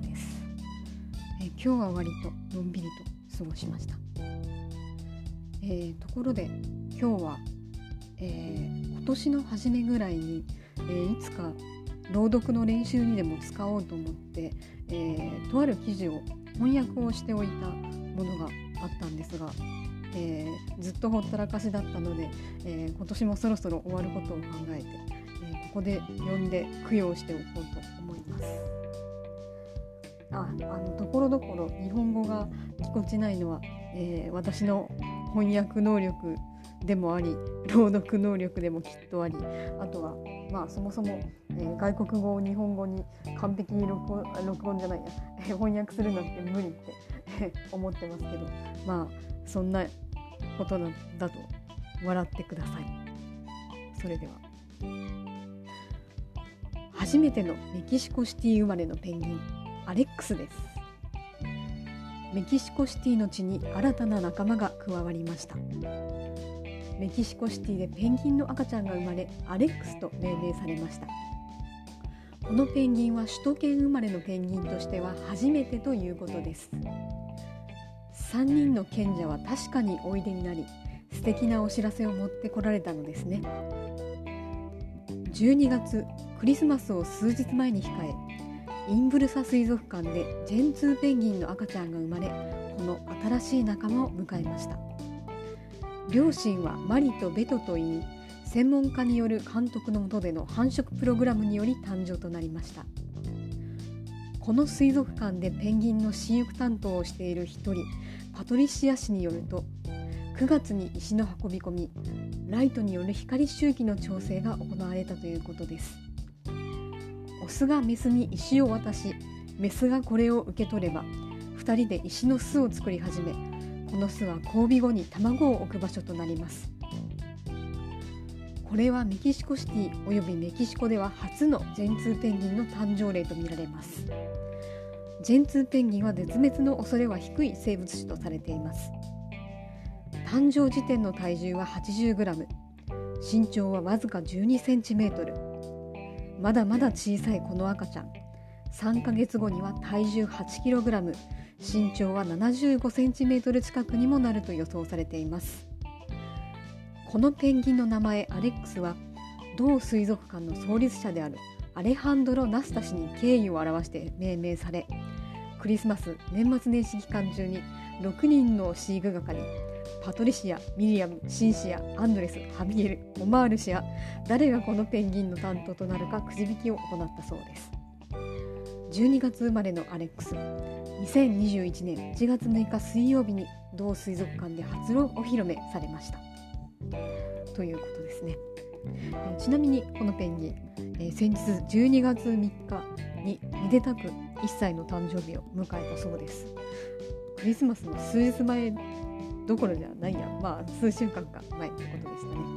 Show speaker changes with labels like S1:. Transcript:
S1: です今日は割とのんびりと過ごしました、えー、ところで今日は、えー、今年の初めぐらいに、えー、いつか朗読の練習にでも使おうと思って、えー、とある記事を翻訳をしておいたものがあったんですが、えー、ずっとほったらかしだったので、えー、今年もそろそろ終わることを考えて、えここで読んで供養しておこうと思います。ああのところどころ日本語がぎこちないのは、え私の翻訳能力でもあり朗読能力でもきっとありあとはまあそもそも、えー、外国語を日本語に完璧に録音録音じゃないや翻訳するなんて無理って思ってますけどまあそんなことなんだと笑ってください。それでは。初めてのメキシコシティ生まれのペンギン。アレックスです。メキシコシティの地に新たな仲間が加わりました。メキシコシティでペンギンの赤ちゃんが生まれアレックスと命名されました。このペンギンは首都圏生まれのペンギンとしては初めてということです。3人の賢者は確かにおいでになり素敵なお知らせを持ってこられたのですね。12月クリスマスを数日前に控えインブルサ水族館でジェンツーペンギンの赤ちゃんが生まれこの新しい仲間を迎えました。両親はマリとベトといい専門家による監督の下での繁殖プログラムにより誕生となりました。この水族館でペンギンの飼育担当をしている一人パトリシア氏によると9月に石の運び込みライトによる光周期の調整が行われたということです。オスがメスに石を渡しメスがこれを受け取れば2人で石の巣を作り始めこの巣は交尾後に卵を置く場所となります。これはメキシコシティおよびメキシコでは初のジェンツーペンギンの誕生例とみられます。ジェンツーペンギンは絶滅の恐れは低い生物種とされています。誕生時点の体重は 80g 身長はわずか 12cm まだまだ小さいこの赤ちゃん。3ヶ月後には体重 8kg 身長は 75cm 近くにもなると予想されています。このペンギンの名前アレックスは同水族館の創立者であるアレハンドロ・ナスタ氏に敬意を表して命名されクリスマス年末年始期間中に6人の飼育係パトリシア、ミリアム、シンシア、アンドレス、ハビエル、オマール氏や誰がこのペンギンの担当となるかくじ引きを行ったそうです。12月生まれのアレックス。2021年1月6日水曜日に同水族館で初お披露目されました。ということですね。えちなみにこのペンギン、え先日12月3日にめでたく1歳の誕生日を迎えたそうです。クリスマスの数日前どころじゃないや。まあ数週間か前ってことでしたね。